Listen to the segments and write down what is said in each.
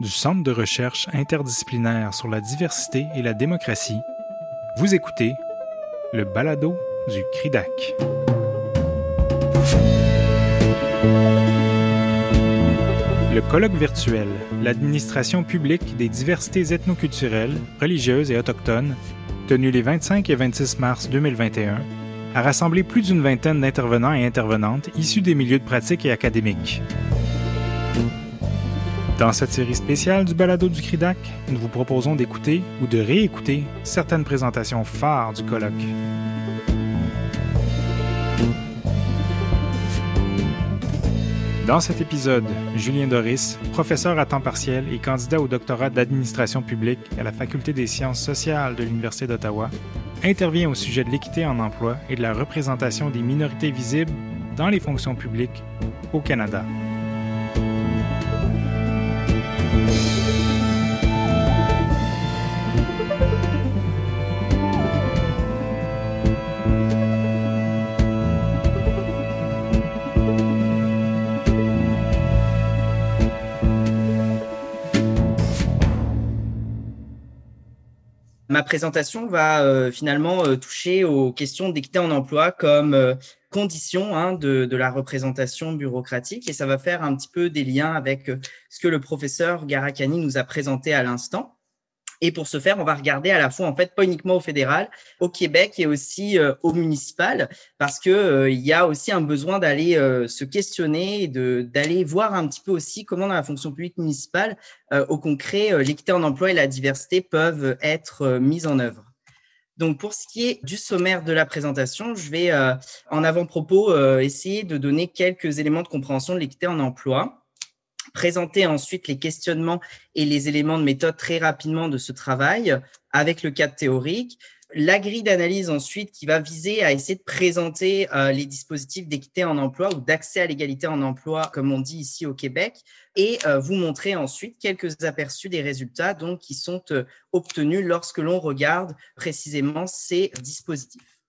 du Centre de recherche interdisciplinaire sur la diversité et la démocratie, vous écoutez le balado du CRIDAC. Le colloque virtuel L'administration publique des diversités ethnoculturelles, religieuses et autochtones, tenu les 25 et 26 mars 2021, a rassemblé plus d'une vingtaine d'intervenants et intervenantes issus des milieux de pratique et académiques. Dans cette série spéciale du balado du CRIDAC, nous vous proposons d'écouter ou de réécouter certaines présentations phares du colloque. Dans cet épisode, Julien Doris, professeur à temps partiel et candidat au doctorat d'administration publique à la Faculté des sciences sociales de l'Université d'Ottawa, intervient au sujet de l'équité en emploi et de la représentation des minorités visibles dans les fonctions publiques au Canada. Présentation va euh, finalement euh, toucher aux questions d'équité en emploi comme euh, condition hein, de, de, la représentation bureaucratique et ça va faire un petit peu des liens avec ce que le professeur Garakani nous a présenté à l'instant. Et pour ce faire, on va regarder à la fois, en fait, pas uniquement au fédéral, au Québec et aussi euh, au municipal, parce que euh, il y a aussi un besoin d'aller euh, se questionner et d'aller voir un petit peu aussi comment dans la fonction publique municipale, au concret, l'équité en emploi et la diversité peuvent être mises en œuvre. Donc, pour ce qui est du sommaire de la présentation, je vais, en avant-propos, essayer de donner quelques éléments de compréhension de l'équité en emploi présenter ensuite les questionnements et les éléments de méthode très rapidement de ce travail avec le cadre théorique. La grille d'analyse ensuite qui va viser à essayer de présenter euh, les dispositifs d'équité en emploi ou d'accès à l'égalité en emploi, comme on dit ici au Québec, et euh, vous montrer ensuite quelques aperçus des résultats qui sont euh, obtenus lorsque l'on regarde précisément ces dispositifs.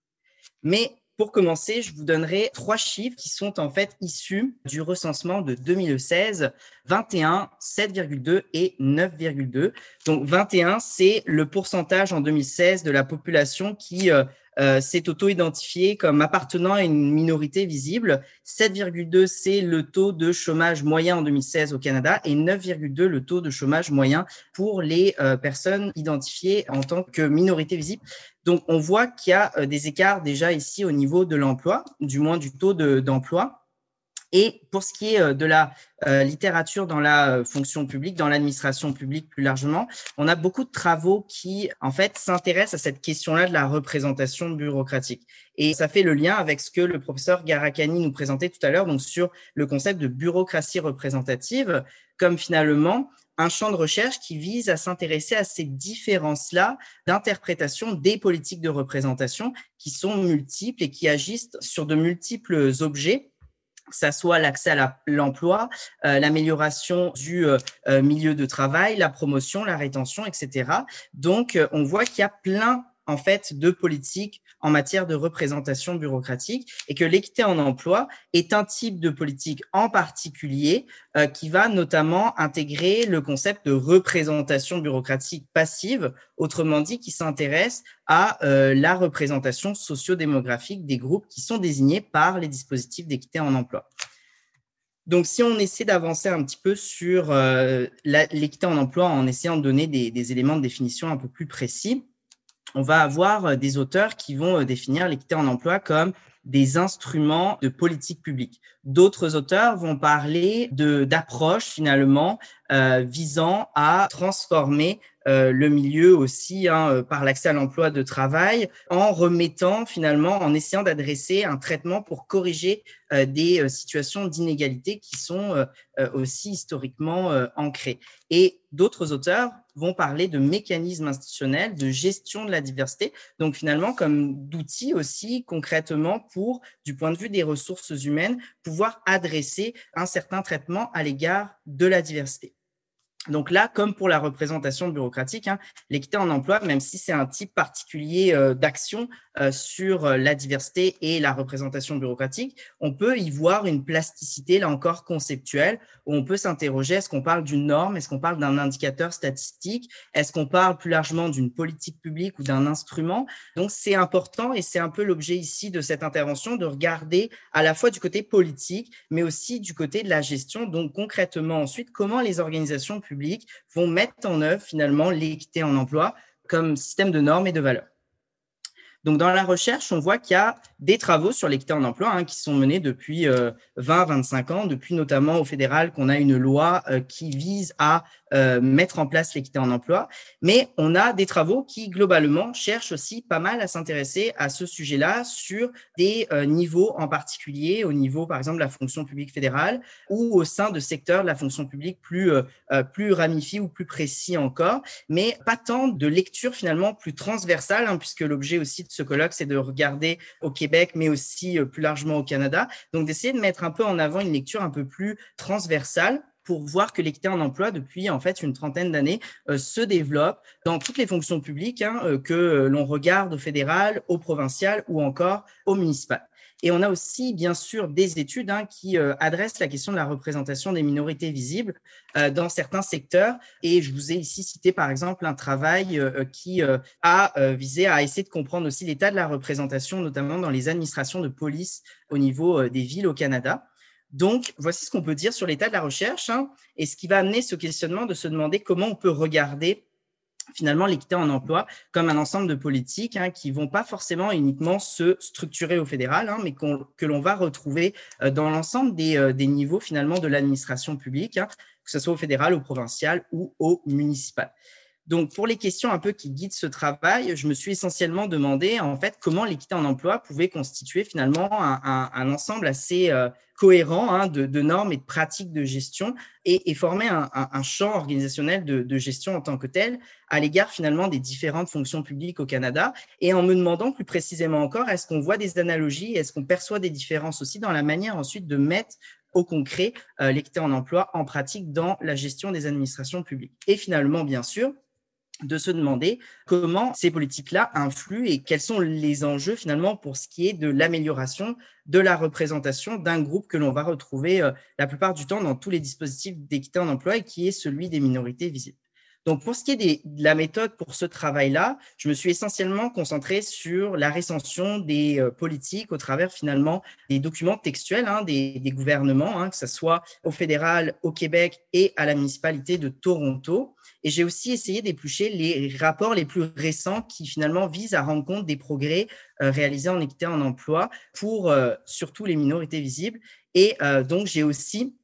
Mais pour commencer, je vous donnerai trois chiffres qui sont en fait issus du recensement de 2016, 21, 7,2 et 9,2. Donc 21, c'est le pourcentage en 2016 de la population qui euh, euh, s'est auto-identifié comme appartenant à une minorité visible. 7,2, c'est le taux de chômage moyen en 2016 au Canada et 9,2, le taux de chômage moyen pour les euh, personnes identifiées en tant que minorité visible. Donc, on voit qu'il y a euh, des écarts déjà ici au niveau de l'emploi, du moins du taux d'emploi. Et pour ce qui est euh, de la euh, littérature dans la fonction publique, dans l'administration publique plus largement, on a beaucoup de travaux qui, en fait, s'intéressent à cette question-là de la représentation bureaucratique. Et ça fait le lien avec ce que le professeur Garakani nous présentait tout à l'heure, donc sur le concept de bureaucratie représentative, comme finalement un champ de recherche qui vise à s'intéresser à ces différences-là d'interprétation des politiques de représentation qui sont multiples et qui agissent sur de multiples objets ça soit l'accès à l'emploi, euh, l'amélioration du euh, euh, milieu de travail, la promotion, la rétention, etc. Donc, on voit qu'il y a plein en fait de politique en matière de représentation bureaucratique et que l'équité en emploi est un type de politique en particulier euh, qui va notamment intégrer le concept de représentation bureaucratique passive, autrement dit qui s'intéresse à euh, la représentation sociodémographique des groupes qui sont désignés par les dispositifs d'équité en emploi. Donc, si on essaie d'avancer un petit peu sur euh, l'équité en emploi en essayant de donner des, des éléments de définition un peu plus précis, on va avoir euh, des auteurs qui vont euh, définir l'équité en emploi comme des instruments de politique publique. D'autres auteurs vont parler d'approches finalement euh, visant à transformer le milieu aussi hein, euh, par l'accès à l'emploi de travail, en remettant finalement, en essayant d'adresser un traitement pour corriger euh, des situations d'inégalité qui sont aussi historiquement ancrées. Et d'autres auteurs vont parler de mécanismes institutionnels, de gestion de la diversité, donc finalement comme d'outils aussi concrètement pour, du point de vue des ressources humaines, pouvoir adresser un certain traitement à l'égard de la diversité. Donc là, comme pour la représentation bureaucratique, hein, l'équité en emploi, même si c'est un type particulier euh, d'action euh, sur euh, la diversité et la représentation bureaucratique, on peut y voir une plasticité, là encore, conceptuelle, où on peut s'interroger, est-ce qu'on parle d'une norme, est-ce qu'on parle d'un indicateur statistique, est-ce qu'on parle plus largement d'une politique publique ou d'un instrument? Donc c'est important et c'est un peu l'objet ici de cette intervention, de regarder à la fois du côté politique, mais aussi du côté de la gestion, donc concrètement ensuite, comment les organisations publiques vont mettre en œuvre finalement l'équité en emploi comme système de normes et de valeurs. Donc, dans la recherche, on voit qu'il y a des travaux sur l'équité en emploi hein, qui sont menés depuis 20-25 euh, ans, depuis notamment au fédéral qu'on a une loi euh, qui vise à euh, mettre en place l'équité en emploi. Mais on a des travaux qui, globalement, cherchent aussi pas mal à s'intéresser à ce sujet-là sur des niveaux en particulier, au niveau, par exemple, de la fonction publique fédérale ou au sein de secteurs de la fonction publique plus, plus ramifiés ou plus précis encore, mais pas tant de lecture finalement plus transversale, hein, puisque l'objet aussi de ce colloque, c'est de regarder au Québec, mais aussi euh, plus largement au Canada. Donc, d'essayer de mettre un peu en avant une lecture un peu plus transversale pour voir que l'équité en emploi, depuis en fait une trentaine d'années, euh, se développe dans toutes les fonctions publiques, hein, euh, que l'on regarde au fédéral, au provincial ou encore au municipal. Et on a aussi, bien sûr, des études hein, qui euh, adressent la question de la représentation des minorités visibles euh, dans certains secteurs. Et je vous ai ici cité, par exemple, un travail euh, qui a visé à essayer de comprendre aussi l'état de la représentation, notamment dans les administrations de police au niveau des villes au Canada. Donc, voici ce qu'on peut dire sur l'état de la recherche hein, et ce qui va amener ce questionnement de se demander comment on peut regarder finalement l'équité en emploi comme un ensemble de politiques hein, qui vont pas forcément uniquement se structurer au fédéral, hein, mais que l'on va retrouver euh, dans l'ensemble des, euh, des, niveaux finalement de l'administration publique, hein, que ce soit au fédéral, au provincial ou au municipal. Donc, pour les questions un peu qui guident ce travail, je me suis essentiellement demandé en fait comment l'équité en emploi pouvait constituer finalement un, ensemble assez euh, cohérent hein, de, normes et de pratiques de gestion et, former un, champ organisationnel de, gestion en tant que tel à l'égard finalement des différentes fonctions publiques au Canada. Et en me demandant plus précisément encore, est-ce qu'on voit des analogies, est-ce qu'on perçoit des différences aussi dans la manière ensuite de mettre au concret euh, l'équité en emploi en pratique dans la gestion des administrations publiques? Et finalement, bien sûr, de se demander comment ces politiques-là influent et quels sont les enjeux finalement pour ce qui est de l'amélioration de la représentation d'un groupe que l'on va retrouver euh, la plupart du temps dans tous les dispositifs d'équité en emploi et qui est celui des minorités visibles. Donc, pour ce qui est de la méthode pour ce travail-là, je me suis essentiellement concentré sur la récension des euh, politiques au travers finalement des documents textuels hein, des, gouvernements, hein, que ce soit au fédéral, au Québec et à la municipalité de Toronto. Et j'ai aussi essayé d'éplucher les rapports les plus récents qui finalement visent à rendre compte des progrès euh, réalisés en équité en emploi pour euh, surtout les minorités visibles. Et donc, j'ai aussi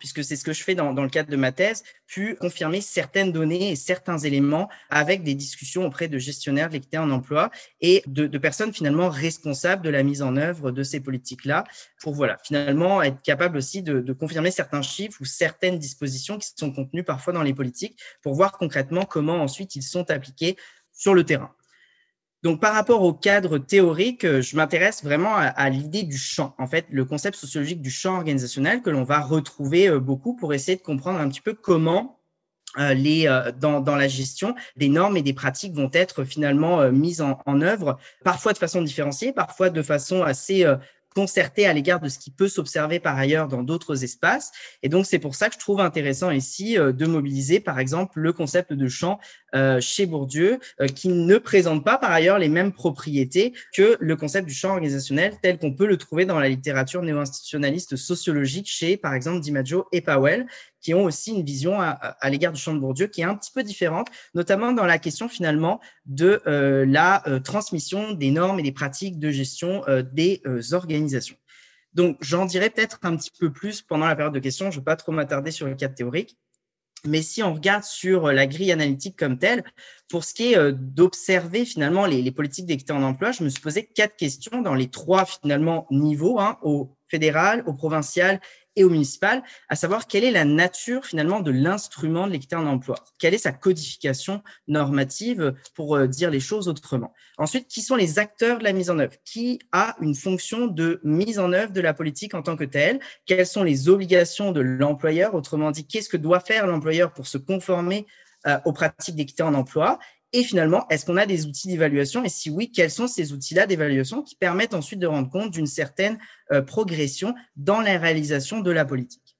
puisque c'est ce que je fais dans, le cadre de ma thèse, pu confirmer certaines données et certains éléments avec des discussions auprès de gestionnaires de l'équité en emploi et de, personnes finalement responsables de la mise en œuvre de ces politiques-là, pour voilà, finalement être capable aussi de, de, confirmer certains chiffres ou certaines dispositions qui sont contenues parfois dans les politiques, pour voir concrètement comment ensuite ils sont appliqués sur le terrain. Donc, par rapport au cadre théorique, euh, je m'intéresse vraiment à, l'idée du champ, en fait, le concept sociologique du champ organisationnel que l'on va retrouver euh, beaucoup pour essayer de comprendre un petit peu comment euh, les, dans, la gestion, des normes et des pratiques vont être finalement mises en, œuvre, parfois de façon différenciée, parfois de façon assez concerté à l'égard de ce qui peut s'observer par ailleurs dans d'autres espaces. Et donc, c'est pour ça que je trouve intéressant ici euh, de mobiliser, par exemple, le concept de champ euh, chez Bourdieu, euh, qui ne présente pas par ailleurs les mêmes propriétés que le concept du champ organisationnel tel qu'on peut le trouver dans la littérature néo-institutionnaliste sociologique chez, par exemple, DiMaggio et Powell, qui ont aussi une vision à, l'égard du champ de Bourdieu qui est un petit peu différente, notamment dans la question finalement de euh, la euh, transmission des normes et des pratiques de gestion euh, des organisations. Donc, j'en dirai peut-être un petit peu plus pendant la période de questions. Je ne vais pas trop m'attarder sur le cadre théorique. Mais si on regarde sur la grille analytique comme telle, pour ce qui est d'observer finalement les, politiques d'équité en emploi, je me suis posé quatre questions dans les trois finalement niveaux, hein, au fédéral, au provincial et au municipal, à savoir quelle est la nature finalement de l'instrument de l'équité en emploi, quelle est sa codification normative pour euh, dire les choses autrement? Ensuite, qui sont les acteurs de la mise en œuvre? Qui a une fonction de mise en œuvre de la politique en tant que telle? Quelles sont les obligations de l'employeur? Autrement dit, qu'est-ce que doit faire l'employeur pour se conformer euh, aux pratiques d'équité en emploi? Et finalement, est-ce qu'on a des outils d'évaluation? Et si oui, quels sont ces outils-là d'évaluation qui permettent ensuite de rendre compte d'une certaine euh, progression dans la réalisation de la politique?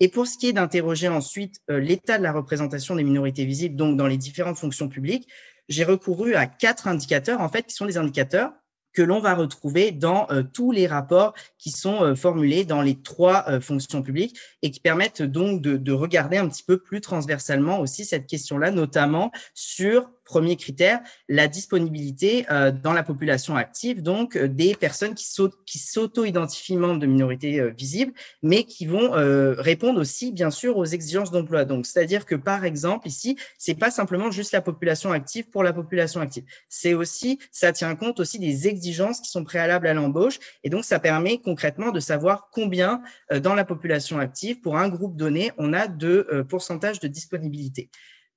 Et pour ce qui est d'interroger ensuite euh, l'état de la représentation des minorités visibles, donc dans les différentes fonctions publiques, j'ai recouru à quatre indicateurs, en fait, qui sont des indicateurs que l'on va retrouver dans euh, tous les rapports qui sont formulés dans les trois fonctions publiques et qui permettent donc de, de, regarder un petit peu plus transversalement aussi cette question-là, notamment sur Premier critère, la disponibilité euh, dans la population active, donc euh, des personnes qui s'auto-identifient membres de minorités euh, visibles, mais qui vont répondre aussi, bien sûr, aux exigences d'emploi. Donc, c'est-à-dire que, par exemple, ici, c'est pas simplement juste la population active pour la population active. C'est aussi, ça tient compte aussi des exigences qui sont préalables à l'embauche, et donc ça permet concrètement de savoir combien dans la population active, pour un groupe donné, on a de pourcentage de disponibilité.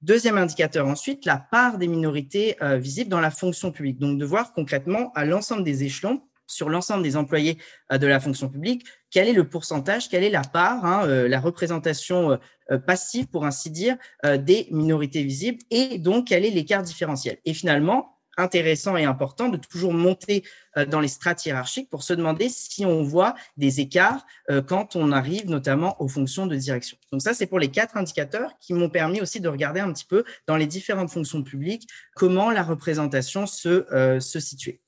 Deuxième indicateur ensuite, la part des minorités euh, visibles dans la fonction publique. Donc, de voir concrètement à l'ensemble des échelons, sur l'ensemble des employés euh, de la fonction publique, quel est le pourcentage, quelle est la part, hein, euh, la représentation passive, pour ainsi dire, des minorités visibles, et donc quel est l'écart différentiel. Et finalement, intéressant et important de toujours monter euh, dans les strates hiérarchiques pour se demander si on voit des écarts euh, quand on arrive notamment aux fonctions de direction. Donc ça, c'est pour les quatre indicateurs qui m'ont permis aussi de regarder un petit peu dans les différentes fonctions publiques comment la représentation se, euh, se situait.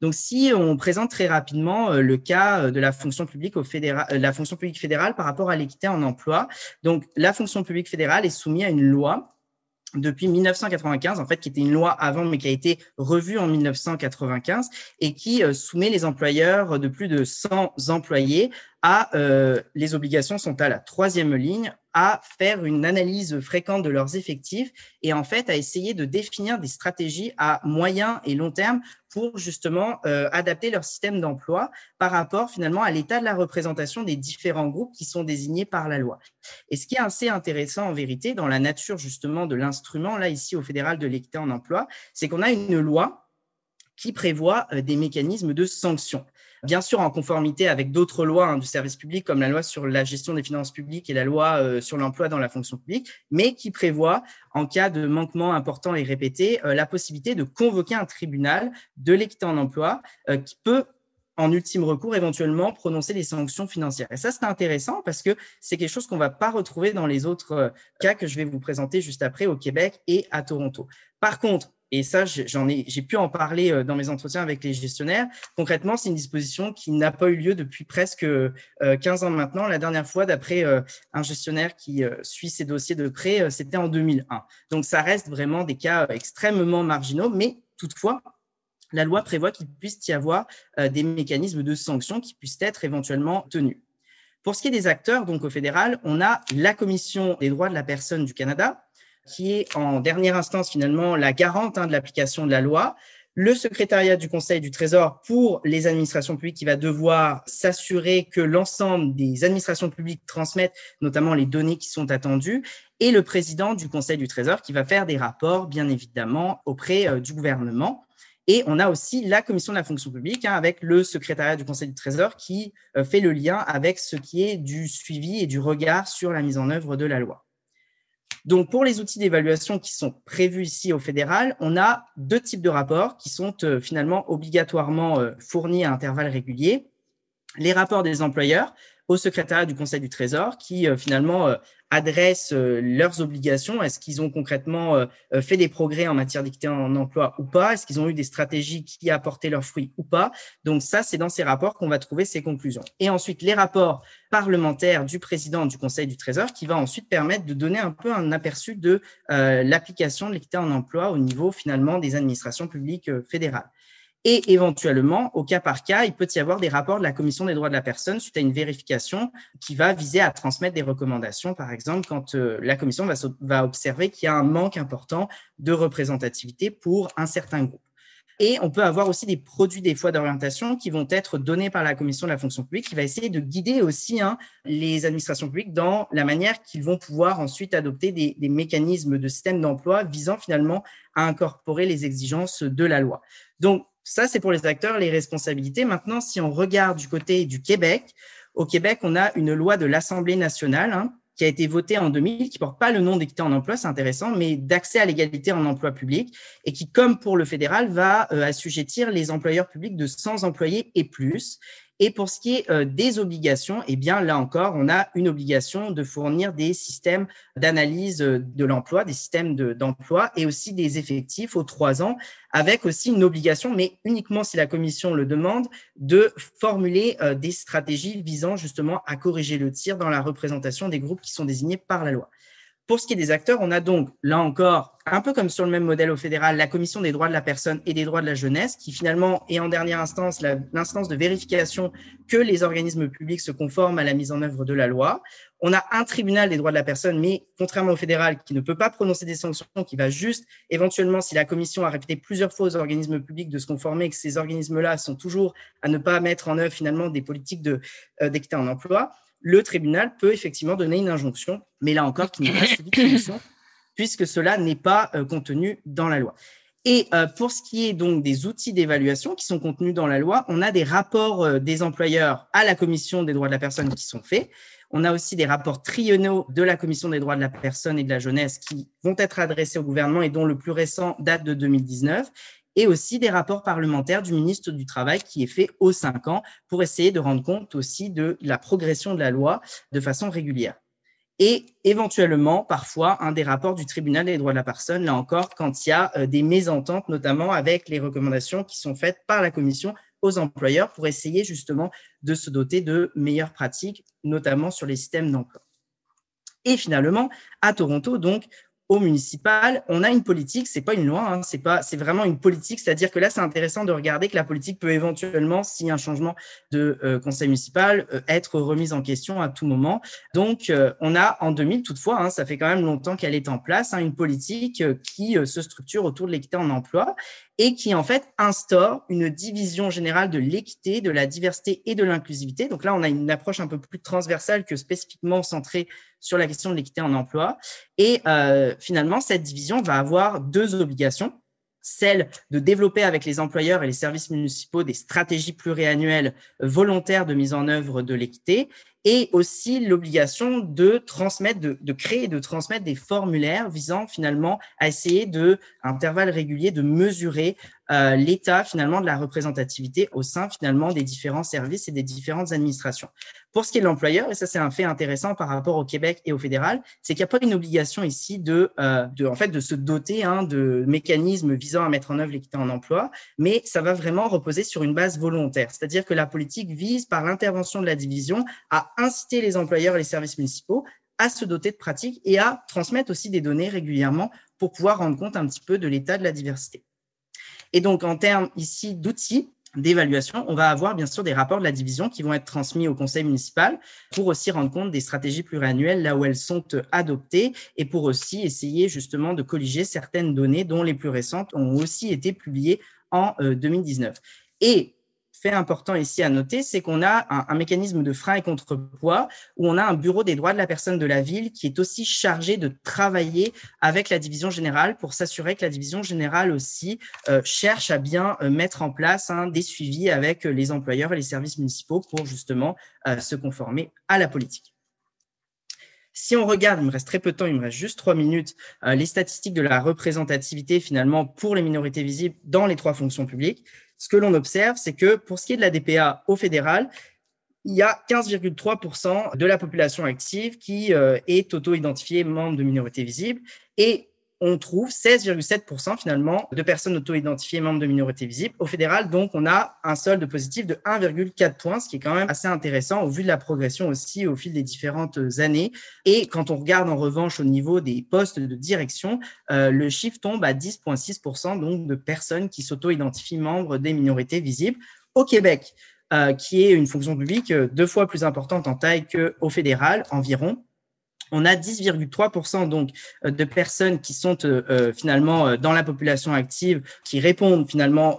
Donc, si on présente très rapidement le cas de la fonction publique au fédéral, la fonction publique fédérale par rapport à l'équité en emploi, donc la fonction publique fédérale est soumise à une loi depuis 1995, en fait, qui était une loi avant, mais qui a été revue en 1995 et qui euh, soumet les employeurs de plus de 100 employés à euh, les obligations sont à la troisième ligne à faire une analyse fréquente de leurs effectifs et en fait à essayer de définir des stratégies à moyen et long terme pour justement euh, adapter leur système d'emploi par rapport finalement à l'état de la représentation des différents groupes qui sont désignés par la loi. Et ce qui est assez intéressant en vérité dans la nature justement de l'instrument là ici au fédéral de l'équité en emploi, c'est qu'on a une loi qui prévoit euh, des mécanismes de sanctions bien sûr en conformité avec d'autres lois hein, du service public, comme la loi sur la gestion des finances publiques et la loi euh, sur l'emploi dans la fonction publique, mais qui prévoit, en cas de manquement important et répété, euh, la possibilité de convoquer un tribunal de l'équité en emploi euh, qui peut en ultime recours, éventuellement prononcer des sanctions financières. Et ça, c'est intéressant parce que c'est quelque chose qu'on ne va pas retrouver dans les autres cas que je vais vous présenter juste après au Québec et à Toronto. Par contre, et ça, j'ai pu en parler euh, dans mes entretiens avec les gestionnaires. Concrètement, c'est une disposition qui n'a pas eu lieu depuis presque 15 euh, ans maintenant. La dernière fois, d'après euh, un gestionnaire qui suit ces dossiers de près, c'était en 2001. Donc, ça reste vraiment des cas extrêmement marginaux, mais toutefois, la loi prévoit qu'il puisse y avoir des mécanismes de sanctions qui puissent être éventuellement tenus. Pour ce qui est des acteurs, donc au fédéral, on a la Commission des droits de la personne du Canada, qui est en dernière instance finalement la garante hein, de l'application de la loi, le secrétariat du Conseil du Trésor pour les administrations publiques qui va devoir s'assurer que l'ensemble des administrations publiques transmettent notamment les données qui sont attendues, et le président du Conseil du Trésor qui va faire des rapports, bien évidemment, auprès euh, du gouvernement. Et on a aussi la commission de la fonction publique hein, avec le secrétariat du Conseil du Trésor qui euh, fait le lien avec ce qui est du suivi et du regard sur la mise en œuvre de la loi. Donc, pour les outils d'évaluation qui sont prévus ici au fédéral, on a deux types de rapports qui sont euh, finalement obligatoirement euh, fournis à intervalles réguliers. Les rapports des employeurs au secrétariat du Conseil du Trésor qui euh, finalement adressent euh, leurs obligations. Est-ce qu'ils ont concrètement euh, euh, fait des progrès en matière d'équité en emploi ou pas? Est-ce qu'ils ont eu des stratégies qui apporté leurs fruits ou pas? Donc ça, c'est dans ces rapports qu'on va trouver ces conclusions. Et ensuite, les rapports parlementaires du président du Conseil du Trésor qui va ensuite permettre de donner un peu un aperçu de l'application de l'équité en emploi au niveau finalement des administrations publiques fédérales. Et éventuellement, au cas par cas, il peut y avoir des rapports de la Commission des droits de la personne suite à une vérification qui va viser à transmettre des recommandations, par exemple, quand euh, la Commission va, observer qu'il y a un manque important de représentativité pour un certain groupe. Et on peut avoir aussi des produits des fois d'orientation qui vont être donnés par la commission de la fonction publique, qui va essayer de guider aussi hein, les administrations publiques dans la manière qu'ils vont pouvoir ensuite adopter des, des mécanismes de système d'emploi visant finalement à incorporer les exigences de la loi. Donc ça, c'est pour les acteurs, les responsabilités. Maintenant, si on regarde du côté du Québec, au Québec, on a une loi de l'Assemblée nationale hein, qui a été votée en 2000, qui porte pas le nom d'équité en emploi, c'est intéressant, mais d'accès à l'égalité en emploi public, et qui, comme pour le fédéral, va euh, assujettir les employeurs publics de 100 employés et plus. Et pour ce qui est euh, des obligations, eh bien là encore, on a une obligation de fournir des systèmes d'analyse euh, de l'emploi, des systèmes d'emploi et aussi des effectifs aux trois ans, avec aussi une obligation, mais uniquement si la commission le demande, de formuler euh, des stratégies visant justement à corriger le tir dans la représentation des groupes qui sont désignés par la loi. Pour ce qui est des acteurs, on a donc, là encore, un peu comme sur le même modèle au fédéral, la Commission des droits de la personne et des droits de la jeunesse, qui finalement est en dernière instance l'instance de vérification que les organismes publics se conforment à la mise en œuvre de la loi. On a un tribunal des droits de la personne, mais contrairement au fédéral, qui ne peut pas prononcer des sanctions, qui va juste, éventuellement, si la Commission a répété plusieurs fois aux organismes publics de se conformer que ces organismes-là sont toujours à ne pas mettre en œuvre finalement des politiques euh, d'équité en emploi, le tribunal peut effectivement donner une injonction, mais là encore, qui n'est pas suivi de puisque cela n'est pas euh, contenu dans la loi. Et euh, pour ce qui est donc des outils d'évaluation qui sont contenus dans la loi, on a des rapports euh, des employeurs à la commission des droits de la personne qui sont faits. On a aussi des rapports triennaux de la commission des droits de la personne et de la jeunesse qui vont être adressés au gouvernement et dont le plus récent date de 2019 et aussi des rapports parlementaires du ministre du Travail qui est fait aux cinq ans pour essayer de rendre compte aussi de la progression de la loi de façon régulière. Et éventuellement, parfois, un des rapports du tribunal des droits de la personne, là encore, quand il y a euh, des mésententes, notamment avec les recommandations qui sont faites par la commission aux employeurs pour essayer justement de se doter de meilleures pratiques, notamment sur les systèmes d'emploi. Et finalement, à Toronto, donc, au municipal, on a une politique, c'est pas une loi, hein, c'est pas, c'est vraiment une politique. C'est-à-dire que là, c'est intéressant de regarder que la politique peut éventuellement, a un changement de euh, conseil municipal, euh, être remise en question à tout moment. Donc, euh, on a en 2000, toutefois, hein, ça fait quand même longtemps qu'elle est en place, hein, une politique qui se structure autour de l'équité en emploi et qui en fait instaure une division générale de l'équité, de la diversité et de l'inclusivité. Donc là, on a une approche un peu plus transversale que spécifiquement centrée sur la question de l'équité en emploi. Et euh, finalement, cette division va avoir deux obligations celle de développer avec les employeurs et les services municipaux des stratégies pluriannuelles volontaires de mise en œuvre de l'équité et aussi l'obligation de transmettre, de, de, créer et de transmettre des formulaires visant finalement à essayer de, à intervalles réguliers, de mesurer euh, l'état finalement de la représentativité au sein finalement des différents services et des différentes administrations. Pour ce qui est de l'employeur, et ça c'est un fait intéressant par rapport au Québec et au fédéral, c'est qu'il n'y a pas une obligation ici de, euh, de, en fait, de se doter hein, de mécanismes visant à mettre en œuvre l'équité en emploi, mais ça va vraiment reposer sur une base volontaire, c'est-à-dire que la politique vise par l'intervention de la division à inciter les employeurs et les services municipaux à se doter de pratiques et à transmettre aussi des données régulièrement pour pouvoir rendre compte un petit peu de l'état de la diversité. Et donc, en termes ici d'outils d'évaluation, on va avoir bien sûr des rapports de la division qui vont être transmis au conseil municipal pour aussi rendre compte des stratégies pluriannuelles là où elles sont adoptées et pour aussi essayer justement de colliger certaines données dont les plus récentes ont aussi été publiées en 2019. Euh, et fait important ici à noter, c'est qu'on a un, mécanisme de frein et contrepoids où on a un bureau des droits de la personne de la ville qui est aussi chargé de travailler avec la division générale pour s'assurer que la division générale aussi euh, cherche à bien euh, mettre en place hein, des suivis avec les employeurs et les services municipaux pour justement euh, se conformer à la politique. Si on regarde, il me reste très peu de temps, il me reste juste trois minutes, les statistiques de la représentativité finalement pour les minorités visibles dans les trois fonctions publiques, ce que l'on observe, c'est que pour ce qui est de la DPA au fédéral, il y a 15,3% de la population active qui euh, est auto-identifiée membre de minorité visible et on trouve 16,7% finalement de personnes auto-identifiées membres de minorités visibles. Au fédéral, donc, on a un solde positif de 1,4 points, ce qui est quand même assez intéressant au vu de la progression aussi au fil des différentes années. Et quand on regarde en revanche au niveau des postes de direction, euh, le chiffre tombe à 10,6% donc de personnes qui s'auto-identifient membres des minorités visibles. Au Québec, euh, qui est une fonction publique euh, deux fois plus importante en taille qu'au fédéral environ, On a 10,3% donc de personnes qui sont finalement dans la population active, qui répondent finalement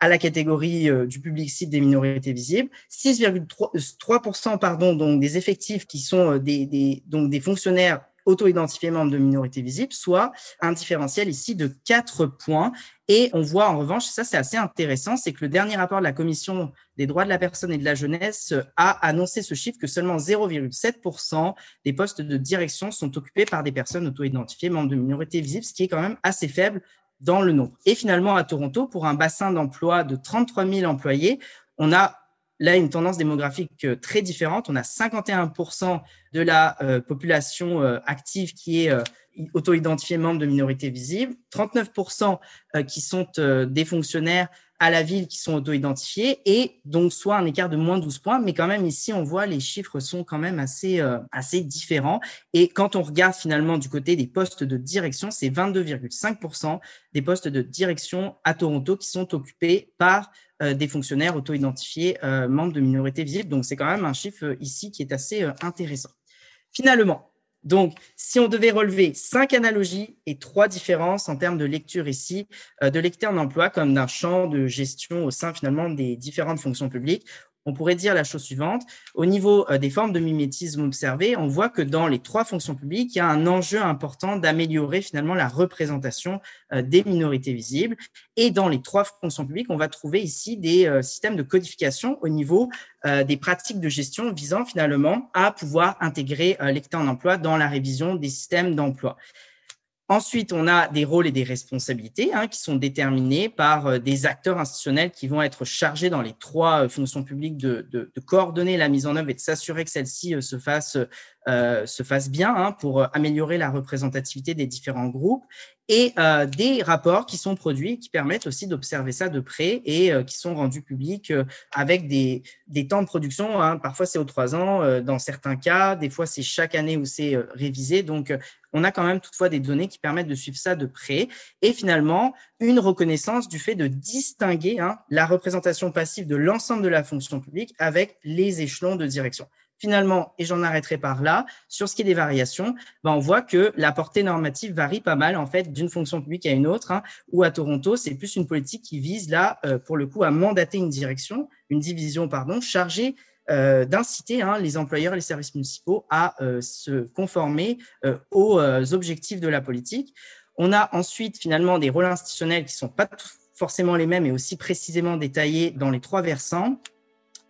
à la catégorie du public cible des minorités visibles. 6,3% pardon donc des effectifs qui sont des, des donc des fonctionnaires auto-identifiés membres de minorités visibles, soit un différentiel ici de 4 points. Et on voit en revanche, ça c'est assez intéressant, c'est que le dernier rapport de la Commission des droits de la personne et de la jeunesse a annoncé ce chiffre que seulement 0,7% des postes de direction sont occupés par des personnes auto-identifiées membres de minorités visibles, ce qui est quand même assez faible dans le nombre. Et finalement, à Toronto, pour un bassin d'emploi de 33 000 employés, on a là une tendance démographique euh, très différente. On a 51% de la euh, population euh, active qui est auto-identifiée membre de minorités visibles, 39% qui sont des fonctionnaires à la ville qui sont auto-identifiés et donc soit un écart de moins 12 points, mais quand même ici on voit les chiffres sont quand même assez assez différents et quand on regarde finalement du côté des postes de direction, c'est 22,5% des postes de direction à Toronto qui sont occupés par euh, des fonctionnaires auto-identifiés euh, membres de minorités visibles. Donc, c'est quand même un chiffre euh, ici qui est assez intéressant. Finalement, donc, si on devait relever cinq analogies et trois différences en termes de lecture ici, de lecteur d'emploi comme d'un champ de gestion au sein finalement des différentes fonctions publiques, on pourrait dire la chose suivante. Au niveau euh, des formes de mimétisme observées, on voit que dans les trois fonctions publiques, il y a un enjeu important d'améliorer finalement la représentation euh, des minorités visibles. Et dans les trois fonctions publiques, on va trouver ici des euh, systèmes de codification au niveau des pratiques de gestion visant finalement à pouvoir intégrer l'état en emploi dans la révision des systèmes d'emploi. Ensuite, on a des rôles et des responsabilités hein, qui sont déterminés par euh, des acteurs institutionnels qui vont être chargés dans les trois euh, fonctions publiques de, coordonner la mise en œuvre et de s'assurer que celle-ci se fasse euh, se fasse bien hein, pour améliorer la représentativité des différents groupes et euh, des rapports qui sont produits qui permettent aussi d'observer ça de près et euh, qui sont rendus publics avec des, des, temps de production. Hein. Parfois, c'est aux trois ans, dans certains cas, des fois, c'est chaque année où c'est révisé. Donc, on a quand même toutefois des données qui permettent de suivre ça de près. Et finalement, une reconnaissance du fait de distinguer hein, la représentation passive de l'ensemble de la fonction publique avec les échelons de direction finalement, et j'en arrêterai par là, sur ce qui est des variations, ben on voit que la portée normative varie pas mal en fait d'une fonction publique à une autre. Hein, ou à Toronto, c'est plus une politique qui vise là, euh, pour le coup, à mandater une direction, une division, pardon, chargée euh, d'inciter hein, les employeurs et les services municipaux à euh, se conformer aux objectifs de la politique. On a ensuite finalement des rôles institutionnels qui sont pas forcément les mêmes et aussi précisément détaillés dans les trois versants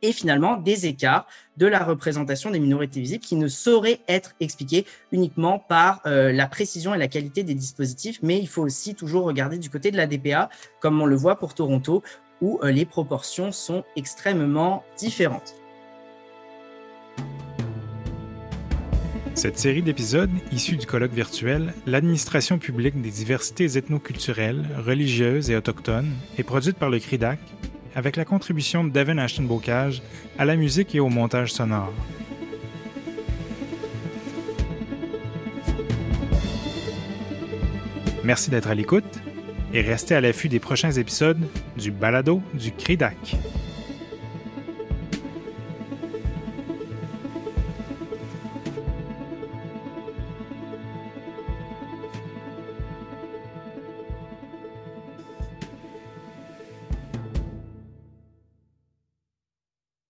et finalement des écarts de la représentation des minorités visibles qui ne sauraient être expliqués uniquement par euh, la précision et la qualité des dispositifs, mais il faut aussi toujours regarder du côté de la DPA, comme on le voit pour Toronto, où euh, les proportions sont extrêmement différentes. Cette série d'épisodes, issus du colloque virtuel L'administration publique des diversités ethnoculturelles, religieuses et autochtones, est produite par le CRIDAC avec la contribution de Devin Ashton Bocage à la musique et au montage sonore. Merci d'être à l'écoute et restez à l'affût des prochains épisodes du Balado du CRIDAC.